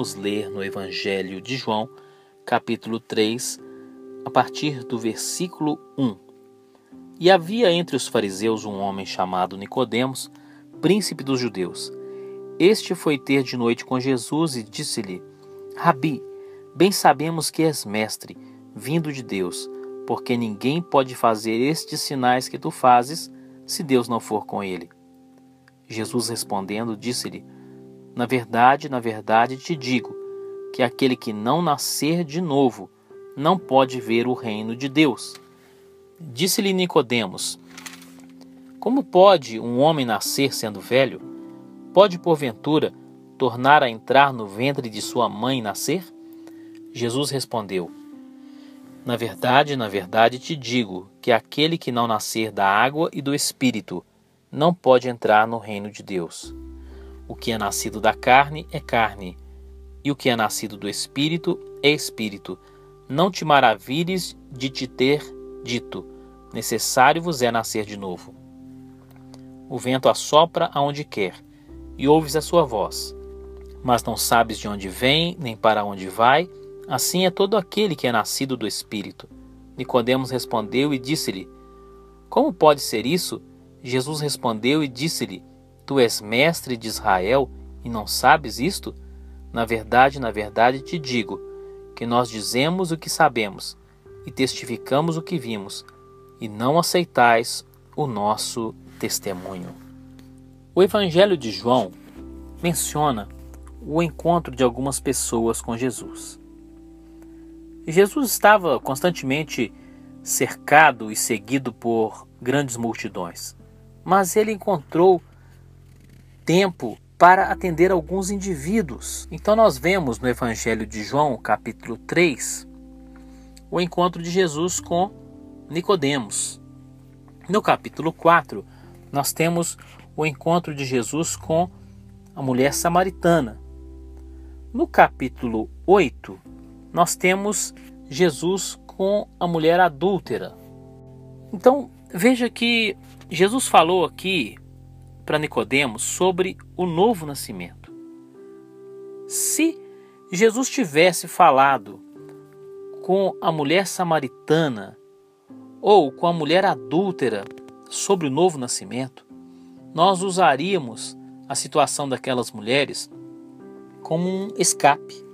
vamos ler no Evangelho de João, capítulo 3, a partir do versículo 1. E havia entre os fariseus um homem chamado Nicodemos, príncipe dos judeus. Este foi ter de noite com Jesus e disse-lhe: Rabi, bem sabemos que és mestre, vindo de Deus, porque ninguém pode fazer estes sinais que tu fazes se Deus não for com ele. Jesus respondendo, disse-lhe: Na verdade, na verdade te digo que aquele que não nascer de novo não pode ver o reino de Deus. Disse-lhe Nicodemos: Como pode um homem nascer sendo velho? Pode porventura tornar a entrar no ventre de sua mãe e nascer? Jesus respondeu: Na verdade, na verdade te digo que aquele que não nascer da água e do espírito não pode entrar no reino de Deus. O que é nascido da carne é carne, e o que é nascido do espírito é espírito. Não te maravilhes de te ter dito: necessário vos é nascer de novo. O vento assopra aonde quer, e ouves a sua voz, mas não sabes de onde vem, nem para onde vai. Assim é todo aquele que é nascido do espírito. Nicodemos respondeu e disse-lhe: Como pode ser isso? Jesus respondeu e disse-lhe: Tu és mestre de Israel e não sabes isto? Na verdade, na verdade te digo que nós dizemos o que sabemos e testificamos o que vimos, e não aceitais o nosso testemunho. O Evangelho de João menciona o encontro de algumas pessoas com Jesus. Jesus estava constantemente cercado e seguido por grandes multidões mas ele encontrou tempo para atender alguns indivíduos. Então nós vemos no Evangelho de João, capítulo 3, o encontro de Jesus com Nicodemos. No capítulo 4, nós temos o encontro de Jesus com a mulher samaritana. No capítulo 8, nós temos Jesus com a mulher adúltera. Então, veja que Jesus falou aqui para Nicodemos sobre o novo nascimento. Se Jesus tivesse falado com a mulher samaritana ou com a mulher adúltera sobre o novo nascimento, nós usaríamos a situação daquelas mulheres como um escape.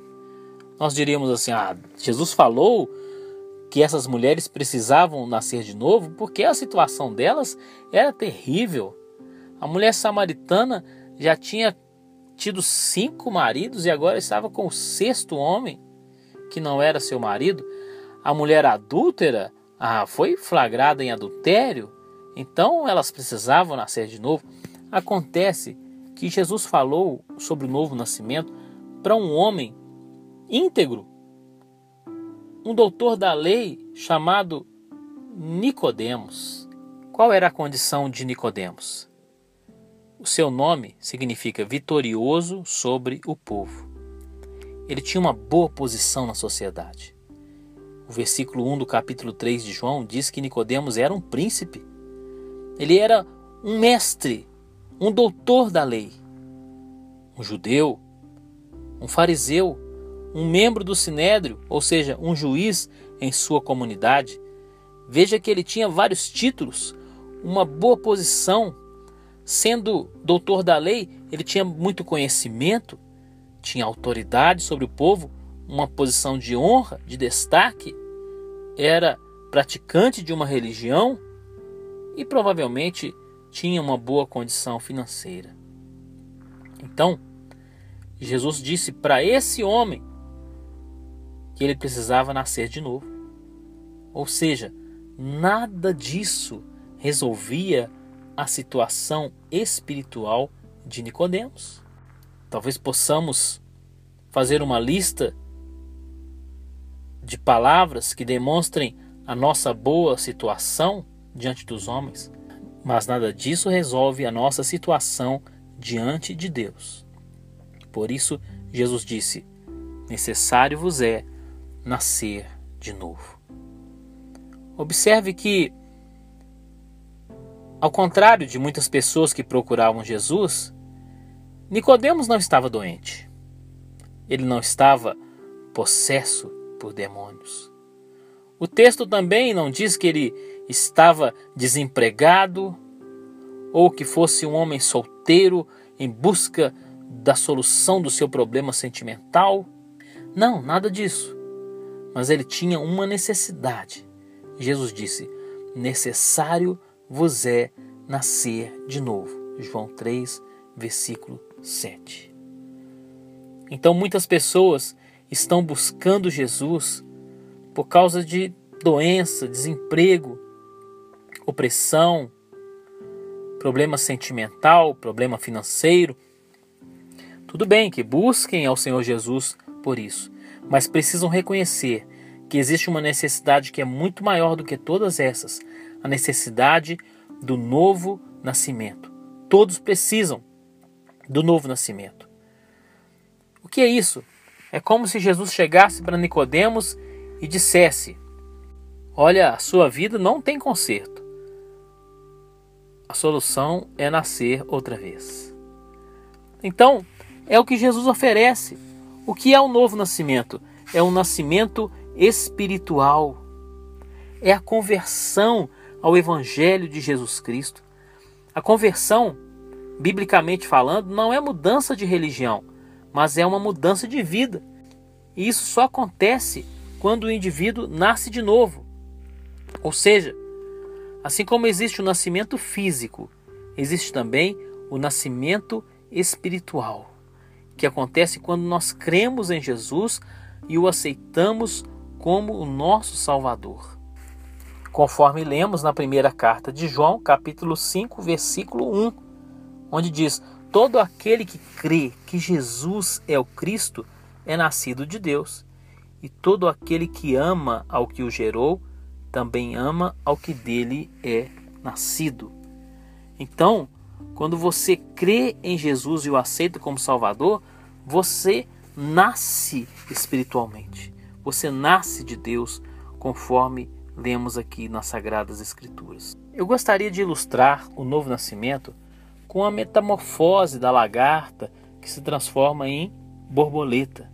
Nós diríamos assim: ah, Jesus falou que essas mulheres precisavam nascer de novo porque a situação delas era terrível. A mulher samaritana já tinha tido cinco maridos e agora estava com o sexto homem que não era seu marido. A mulher adúltera ah, foi flagrada em adultério, então elas precisavam nascer de novo. Acontece que Jesus falou sobre o novo nascimento para um homem íntegro um doutor da lei chamado Nicodemos. Qual era a condição de Nicodemos? O seu nome significa vitorioso sobre o povo. Ele tinha uma boa posição na sociedade. O versículo 1 do capítulo 3 de João diz que Nicodemos era um príncipe. Ele era um mestre, um doutor da lei, um judeu, um fariseu um membro do sinédrio, ou seja, um juiz em sua comunidade. Veja que ele tinha vários títulos, uma boa posição. Sendo doutor da lei, ele tinha muito conhecimento, tinha autoridade sobre o povo, uma posição de honra, de destaque, era praticante de uma religião e provavelmente tinha uma boa condição financeira. Então, Jesus disse para esse homem que ele precisava nascer de novo. Ou seja, nada disso resolvia a situação espiritual de Nicodemos. Talvez possamos fazer uma lista de palavras que demonstrem a nossa boa situação diante dos homens, mas nada disso resolve a nossa situação diante de Deus. Por isso, Jesus disse: Necessário vos é nascer de novo. Observe que, ao contrário de muitas pessoas que procuravam Jesus, Nicodemos não estava doente. ele não estava possesso por demônios. O texto também não diz que ele estava desempregado ou que fosse um homem solteiro em busca da solução do seu problema sentimental. Não, nada disso. Mas ele tinha uma necessidade. Jesus disse: Necessário vos é nascer de novo. João 3, versículo 7. Então muitas pessoas estão buscando Jesus por causa de doença, desemprego, opressão, problema sentimental, problema financeiro. Tudo bem que busquem ao Senhor Jesus por isso, mas precisam reconhecer que existe uma necessidade que é muito maior do que todas essas a necessidade do novo nascimento. Todos precisam do novo nascimento. O que é isso? É como se Jesus chegasse para Nicodemos e dissesse: Olha, a sua vida não tem conserto. A solução é nascer outra vez. Então, é o que Jesus oferece. O que é o novo nascimento? É um nascimento espiritual. É a conversão ao Evangelho de Jesus Cristo. A conversão, biblicamente falando, não é mudança de religião, mas é uma mudança de vida. E isso só acontece quando o indivíduo nasce de novo. Ou seja, assim como existe o nascimento físico, existe também o nascimento espiritual, que acontece quando nós cremos em Jesus e o aceitamos como o nosso Salvador. Conforme lemos na primeira carta de João, capítulo 5, versículo 1, onde diz: Todo aquele que crê que Jesus é o Cristo é nascido de Deus, e todo aquele que ama ao que o gerou também ama ao que dele é nascido. Então, quando você crê em Jesus e o aceita como Salvador, você nasce espiritualmente. Você nasce de Deus, conforme lemos aqui nas Sagradas Escrituras. Eu gostaria de ilustrar o novo nascimento com a metamorfose da lagarta que se transforma em borboleta.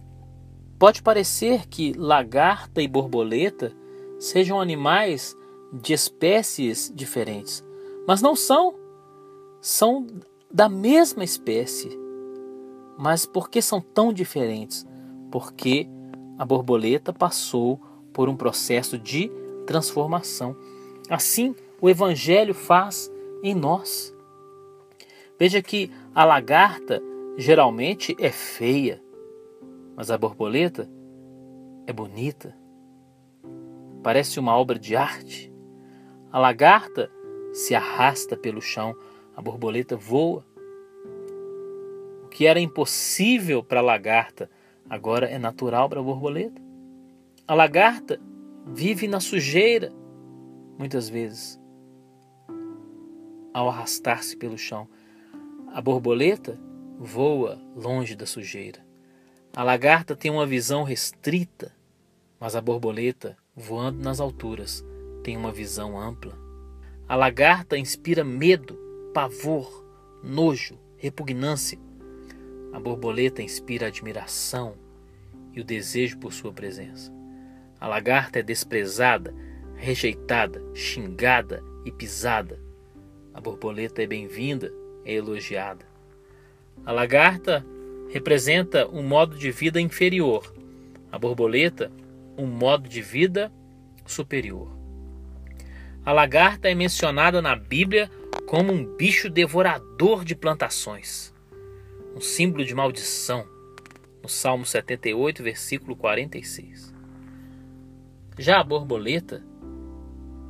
Pode parecer que lagarta e borboleta sejam animais de espécies diferentes, mas não são. São da mesma espécie. Mas por que são tão diferentes? Porque a borboleta passou por um processo de transformação. Assim, o Evangelho faz em nós. Veja que a lagarta geralmente é feia, mas a borboleta é bonita. Parece uma obra de arte. A lagarta se arrasta pelo chão, a borboleta voa. O que era impossível para a lagarta agora é natural para a borboleta. A lagarta vive na sujeira, muitas vezes, ao arrastar-se pelo chão. A borboleta voa longe da sujeira. A lagarta tem uma visão restrita, mas a borboleta, voando nas alturas, tem uma visão ampla. A lagarta inspira medo, pavor, nojo, repugnância. A borboleta inspira admiração e o desejo por sua presença. A lagarta é desprezada, rejeitada, xingada e pisada. A borboleta é bem-vinda, é elogiada. A lagarta representa um modo de vida inferior, a borboleta, um modo de vida superior. A lagarta é mencionada na Bíblia como um bicho devorador de plantações, um símbolo de maldição, no Salmo 78, versículo 46. Já a borboleta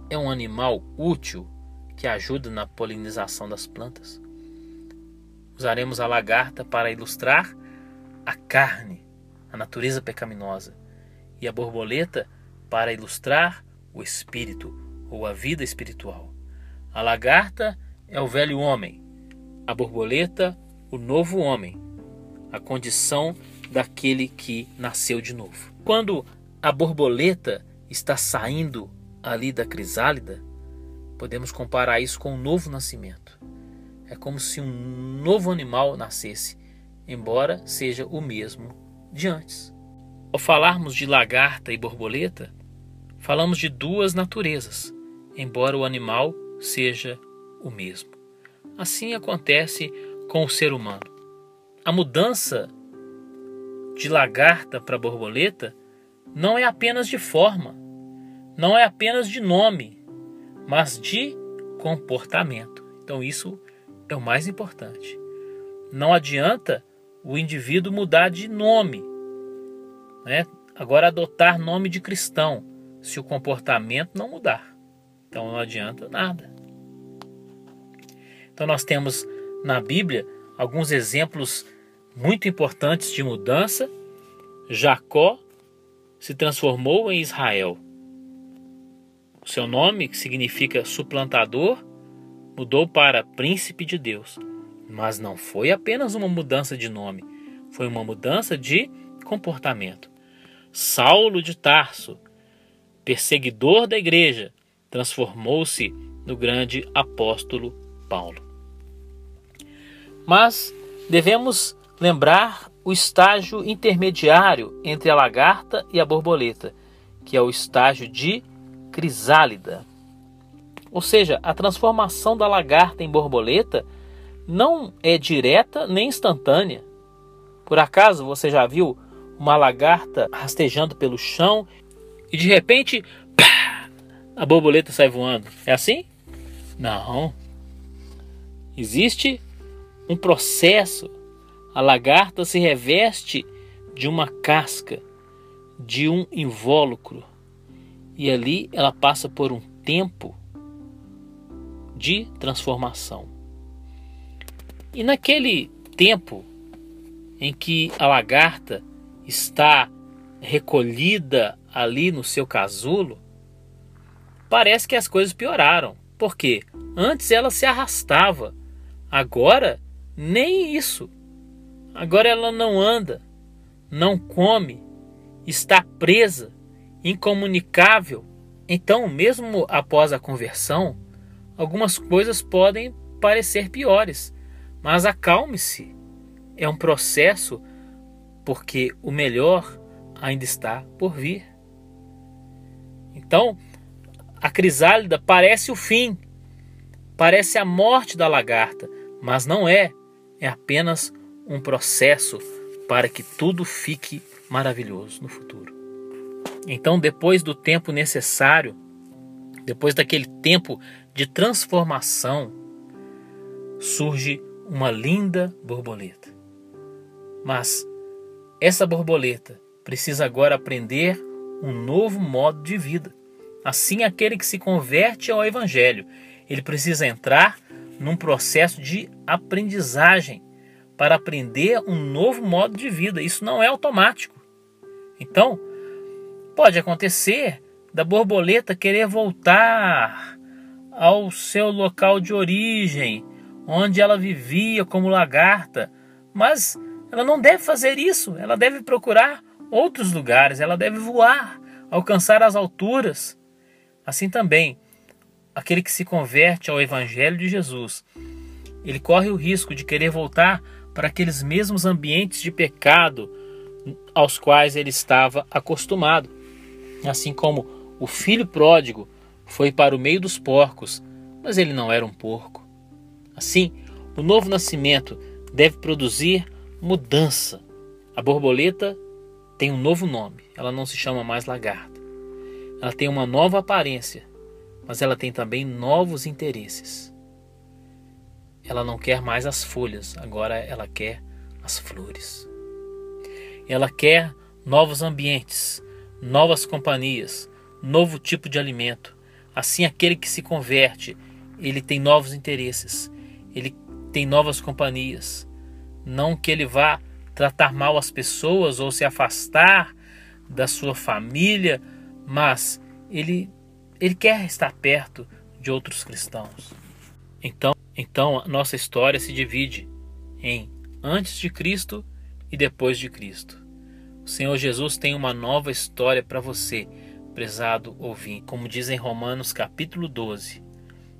é um animal útil que ajuda na polinização das plantas. Usaremos a lagarta para ilustrar a carne, a natureza pecaminosa, e a borboleta para ilustrar o espírito ou a vida espiritual. A lagarta é o velho homem, a borboleta, o novo homem, a condição daquele que nasceu de novo. Quando a borboleta está saindo ali da crisálida, podemos comparar isso com um novo nascimento. É como se um novo animal nascesse, embora seja o mesmo de antes. Ao falarmos de lagarta e borboleta, falamos de duas naturezas, embora o animal seja o mesmo. Assim acontece com o ser humano. A mudança de lagarta para borboleta não é apenas de forma, não é apenas de nome, mas de comportamento. Então, isso é o mais importante. Não adianta o indivíduo mudar de nome, né? agora adotar nome de cristão, se o comportamento não mudar. Então, não adianta nada. Então, nós temos na Bíblia alguns exemplos muito importantes de mudança. Jacó se transformou em Israel. Seu nome, que significa suplantador, mudou para príncipe de Deus. Mas não foi apenas uma mudança de nome, foi uma mudança de comportamento. Saulo de Tarso, perseguidor da igreja, transformou-se no grande apóstolo Paulo. Mas devemos lembrar o estágio intermediário entre a lagarta e a borboleta, que é o estágio de crisálida. Ou seja, a transformação da lagarta em borboleta não é direta nem instantânea. Por acaso você já viu uma lagarta rastejando pelo chão e de repente pá, a borboleta sai voando? É assim? Não. Existe um processo. A lagarta se reveste de uma casca, de um invólucro, e ali ela passa por um tempo de transformação. E naquele tempo em que a lagarta está recolhida ali no seu casulo, parece que as coisas pioraram. Porque antes ela se arrastava, agora nem isso. Agora ela não anda, não come, está presa, incomunicável. Então, mesmo após a conversão, algumas coisas podem parecer piores, mas acalme-se. É um processo porque o melhor ainda está por vir. Então, a crisálida parece o fim, parece a morte da lagarta, mas não é é apenas um processo para que tudo fique maravilhoso no futuro. Então, depois do tempo necessário, depois daquele tempo de transformação, surge uma linda borboleta. Mas essa borboleta precisa agora aprender um novo modo de vida. Assim, aquele que se converte ao Evangelho, ele precisa entrar num processo de aprendizagem para aprender um novo modo de vida. Isso não é automático. Então, pode acontecer da borboleta querer voltar ao seu local de origem, onde ela vivia como lagarta, mas ela não deve fazer isso, ela deve procurar outros lugares, ela deve voar, alcançar as alturas. Assim também, aquele que se converte ao Evangelho de Jesus, ele corre o risco de querer voltar para aqueles mesmos ambientes de pecado aos quais ele estava acostumado. Assim como o filho pródigo foi para o meio dos porcos, mas ele não era um porco. Assim, o novo nascimento deve produzir mudança. A borboleta tem um novo nome, ela não se chama mais lagarta. Ela tem uma nova aparência mas ela tem também novos interesses. Ela não quer mais as folhas, agora ela quer as flores. Ela quer novos ambientes, novas companhias, novo tipo de alimento. Assim, aquele que se converte, ele tem novos interesses, ele tem novas companhias. Não que ele vá tratar mal as pessoas ou se afastar da sua família, mas ele ele quer estar perto de outros cristãos. Então, então a nossa história se divide em antes de Cristo e depois de Cristo. O Senhor Jesus tem uma nova história para você, prezado ouvinte. Como diz em Romanos capítulo 12: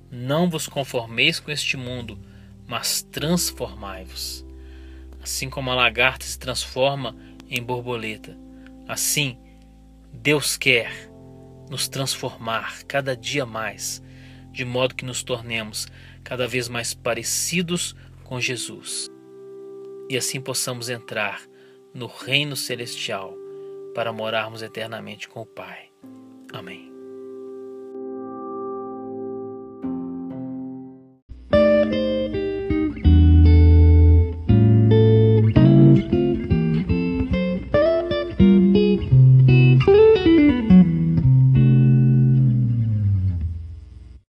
Não vos conformeis com este mundo, mas transformai-vos. Assim como a lagarta se transforma em borboleta, assim Deus quer nos transformar cada dia mais, de modo que nos tornemos cada vez mais parecidos com Jesus. E assim possamos entrar no reino celestial, para morarmos eternamente com o Pai. Amém.